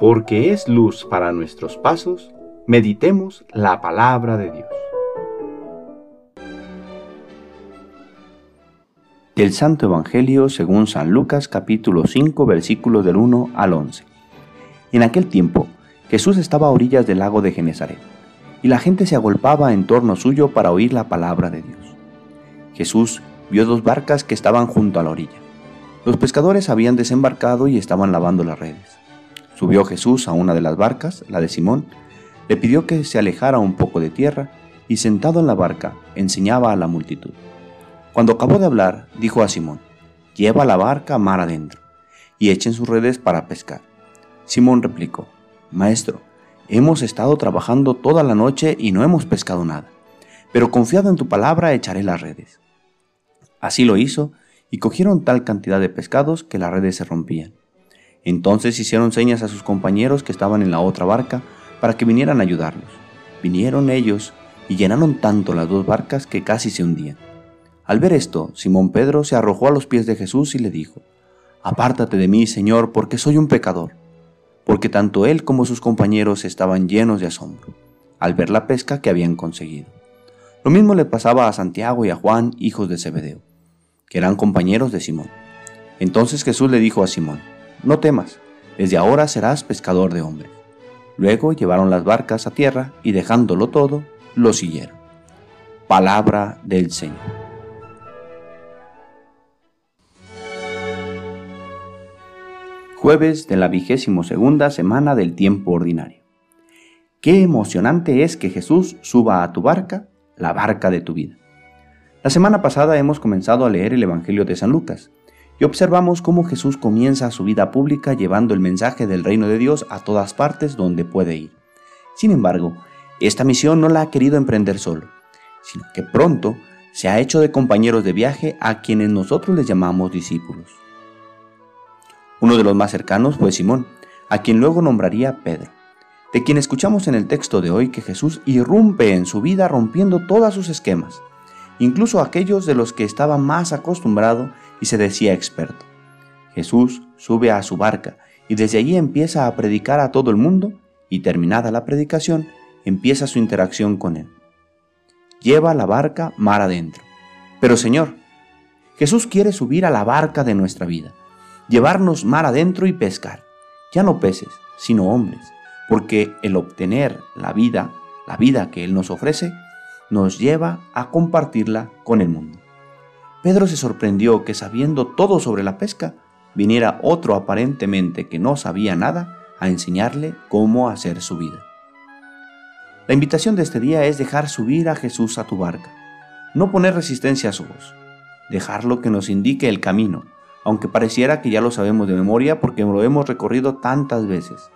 porque es luz para nuestros pasos, meditemos la palabra de Dios. Del Santo Evangelio según San Lucas capítulo 5 versículos del 1 al 11. En aquel tiempo, Jesús estaba a orillas del lago de Genezaret, y la gente se agolpaba en torno suyo para oír la palabra de Dios. Jesús vio dos barcas que estaban junto a la orilla. Los pescadores habían desembarcado y estaban lavando las redes. Subió Jesús a una de las barcas, la de Simón, le pidió que se alejara un poco de tierra y sentado en la barca enseñaba a la multitud. Cuando acabó de hablar, dijo a Simón, lleva la barca mar adentro y echen sus redes para pescar. Simón replicó, Maestro, hemos estado trabajando toda la noche y no hemos pescado nada, pero confiado en tu palabra echaré las redes. Así lo hizo y cogieron tal cantidad de pescados que las redes se rompían. Entonces hicieron señas a sus compañeros que estaban en la otra barca para que vinieran a ayudarlos. Vinieron ellos y llenaron tanto las dos barcas que casi se hundían. Al ver esto, Simón Pedro se arrojó a los pies de Jesús y le dijo, Apártate de mí, Señor, porque soy un pecador. Porque tanto él como sus compañeros estaban llenos de asombro al ver la pesca que habían conseguido. Lo mismo le pasaba a Santiago y a Juan, hijos de Zebedeo, que eran compañeros de Simón. Entonces Jesús le dijo a Simón, no temas, desde ahora serás pescador de hombres. Luego llevaron las barcas a tierra y dejándolo todo, lo siguieron. Palabra del Señor. Jueves de la vigésimo segunda semana del tiempo ordinario. Qué emocionante es que Jesús suba a tu barca, la barca de tu vida. La semana pasada hemos comenzado a leer el Evangelio de San Lucas y observamos cómo Jesús comienza su vida pública llevando el mensaje del reino de Dios a todas partes donde puede ir. Sin embargo, esta misión no la ha querido emprender solo, sino que pronto se ha hecho de compañeros de viaje a quienes nosotros les llamamos discípulos. Uno de los más cercanos fue Simón, a quien luego nombraría Pedro, de quien escuchamos en el texto de hoy que Jesús irrumpe en su vida rompiendo todos sus esquemas, incluso aquellos de los que estaba más acostumbrado y se decía experto. Jesús sube a su barca y desde allí empieza a predicar a todo el mundo y terminada la predicación empieza su interacción con él. Lleva la barca mar adentro. Pero Señor, Jesús quiere subir a la barca de nuestra vida, llevarnos mar adentro y pescar. Ya no peces, sino hombres, porque el obtener la vida, la vida que Él nos ofrece, nos lleva a compartirla con el mundo. Pedro se sorprendió que sabiendo todo sobre la pesca, viniera otro aparentemente que no sabía nada a enseñarle cómo hacer su vida. La invitación de este día es dejar subir a Jesús a tu barca, no poner resistencia a su voz, dejarlo que nos indique el camino, aunque pareciera que ya lo sabemos de memoria porque lo hemos recorrido tantas veces,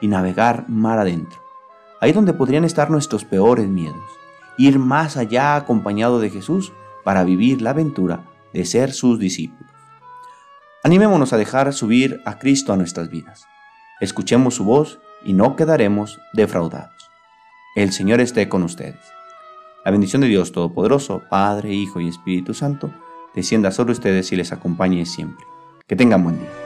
y navegar mar adentro, ahí donde podrían estar nuestros peores miedos, ir más allá acompañado de Jesús para vivir la aventura de ser sus discípulos. Animémonos a dejar subir a Cristo a nuestras vidas. Escuchemos su voz y no quedaremos defraudados. El Señor esté con ustedes. La bendición de Dios Todopoderoso, Padre, Hijo y Espíritu Santo, descienda sobre ustedes y les acompañe siempre. Que tengan buen día.